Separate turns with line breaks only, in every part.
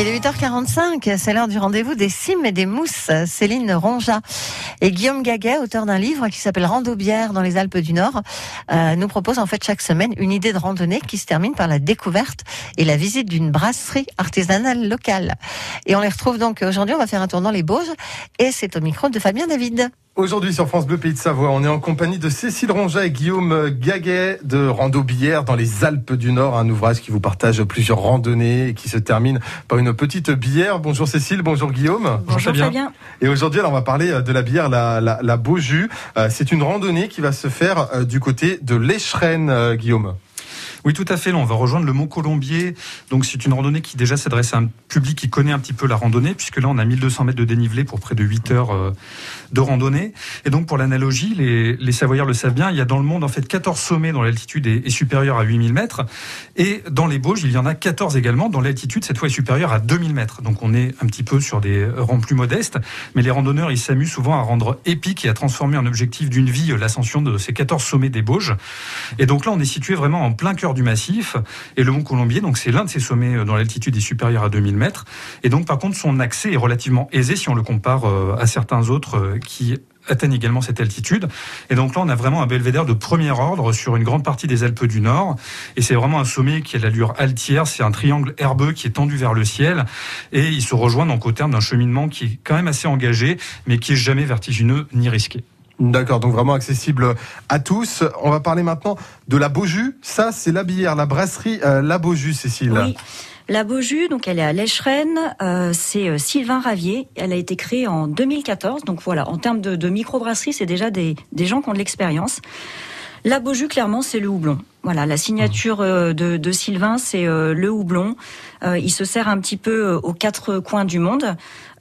Il est 8h45, c'est l'heure du rendez-vous des cimes et des mousses. Céline Ronja et Guillaume Gaguet, auteur d'un livre qui s'appelle Rando-Bière dans les Alpes du Nord, euh, nous propose en fait chaque semaine une idée de randonnée qui se termine par la découverte et la visite d'une brasserie artisanale locale. Et on les retrouve donc aujourd'hui, on va faire un tour dans les Bauges et c'est au micro de Fabien David.
Aujourd'hui sur France Bleu Pays de Savoie, on est en compagnie de Cécile Ronja et Guillaume Gaguet de Rando Bière dans les Alpes du Nord, un ouvrage qui vous partage plusieurs randonnées et qui se termine par une petite bière. Bonjour Cécile, bonjour Guillaume.
Bonjour Fabien.
Et aujourd'hui, on va parler de la bière, la, la, la Beaujus. Euh, c'est une randonnée qui va se faire euh, du côté de l'Echerenne, euh, Guillaume.
Oui, tout à fait. On va rejoindre le Mont Colombier. Donc, c'est une randonnée qui déjà s'adresse à un public qui connaît un petit peu la randonnée, puisque là, on a 1200 mètres de dénivelé pour près de 8 heures euh, de randonnée. Et donc, pour l'analogie, les, Savoyards le savent bien, il y a dans le monde, en fait, 14 sommets dont l'altitude est, supérieure à 8000 mètres. Et dans les Bauges, il y en a 14 également dont l'altitude, cette fois, est supérieure à 2000 mètres. Donc, on est un petit peu sur des rangs plus modestes. Mais les randonneurs, ils s'amusent souvent à rendre épique et à transformer en objectif d'une vie l'ascension de ces 14 sommets des Bauges. Et donc là, on est situé vraiment en plein cœur du massif. Et le Mont Colombier, donc c'est l'un de ces sommets dont l'altitude est supérieure à 2000 mètres. Et donc, par contre, son accès est relativement aisé si on le compare à certains autres qui atteignent également cette altitude. Et donc là, on a vraiment un belvédère de premier ordre sur une grande partie des Alpes du Nord. Et c'est vraiment un sommet qui a l'allure altière. C'est un triangle herbeux qui est tendu vers le ciel. Et il se rejoint au terme d'un cheminement qui est quand même assez engagé, mais qui est jamais vertigineux ni risqué.
D'accord, donc vraiment accessible à tous. On va parler maintenant de la Beaujus. Ça, c'est la bière, la brasserie euh, La Beaujus, Cécile.
Oui. La Beaujus, donc elle est à l'Echerenne, euh, c'est euh, Sylvain Ravier. Elle a été créée en 2014. Donc voilà, en termes de, de microbrasserie, c'est déjà des, des gens qui ont de l'expérience. La Beaujus, clairement, c'est le houblon. Voilà, la signature euh, de, de Sylvain, c'est euh, le houblon. Euh, il se sert un petit peu aux quatre coins du monde.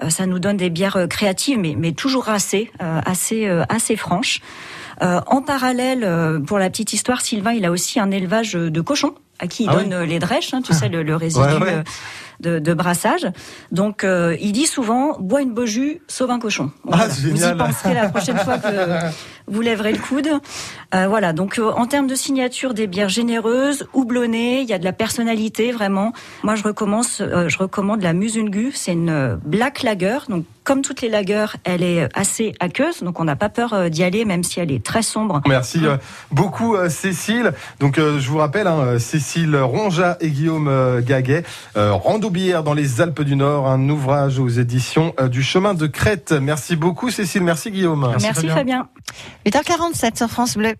ça nous donne des bières créatives, mais, mais toujours assez, assez, assez franches. en parallèle, pour la petite histoire, Sylvain, il a aussi un élevage de cochons à qui il ah donne oui les drèches, hein, tu sais, le, le résidu ouais, ouais. De, de, brassage. Donc, euh, il dit souvent, bois une Beaujus, sauve un cochon.
Voilà. Ah,
vous y penserez la prochaine fois que vous lèverez le coude. Euh, voilà, donc euh, en termes de signature, des bières généreuses, houblonnées, il y a de la personnalité, vraiment. Moi, je recommande, je recommande la Musungu, c'est une black lager, donc comme toutes les lagers, elle est assez aqueuse, donc on n'a pas peur d'y aller, même si elle est très sombre.
Merci beaucoup, Cécile. Donc, je vous rappelle, hein, Cécile Ronja et Guillaume Gaguet, euh, Rando Bière dans les Alpes du Nord, un ouvrage aux éditions du Chemin de Crète. Merci beaucoup, Cécile. Merci, Guillaume.
Merci, Merci Fabien.
8h47 sur France Bleu.